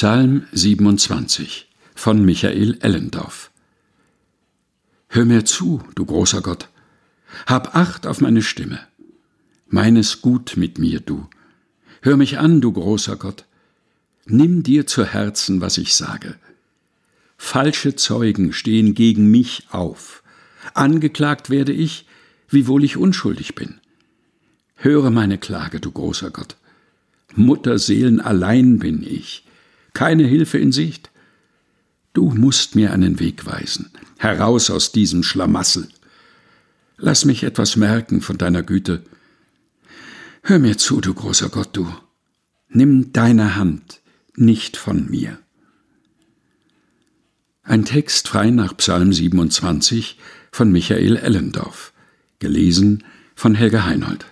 Psalm 27 von Michael Ellendorf Hör mir zu, du großer Gott, hab Acht auf meine Stimme. Meines gut mit mir, du. Hör mich an, du großer Gott. Nimm dir zu Herzen, was ich sage. Falsche Zeugen stehen gegen mich auf. Angeklagt werde ich, wiewohl ich unschuldig bin. Höre meine Klage, du großer Gott. Mutterseelen allein bin ich, keine Hilfe in Sicht. Du musst mir einen Weg weisen, heraus aus diesem Schlamassel. Lass mich etwas merken von deiner Güte. Hör mir zu, du großer Gott, du. Nimm deine Hand nicht von mir. Ein Text frei nach Psalm 27 von Michael Ellendorf, gelesen von Helga Heinold.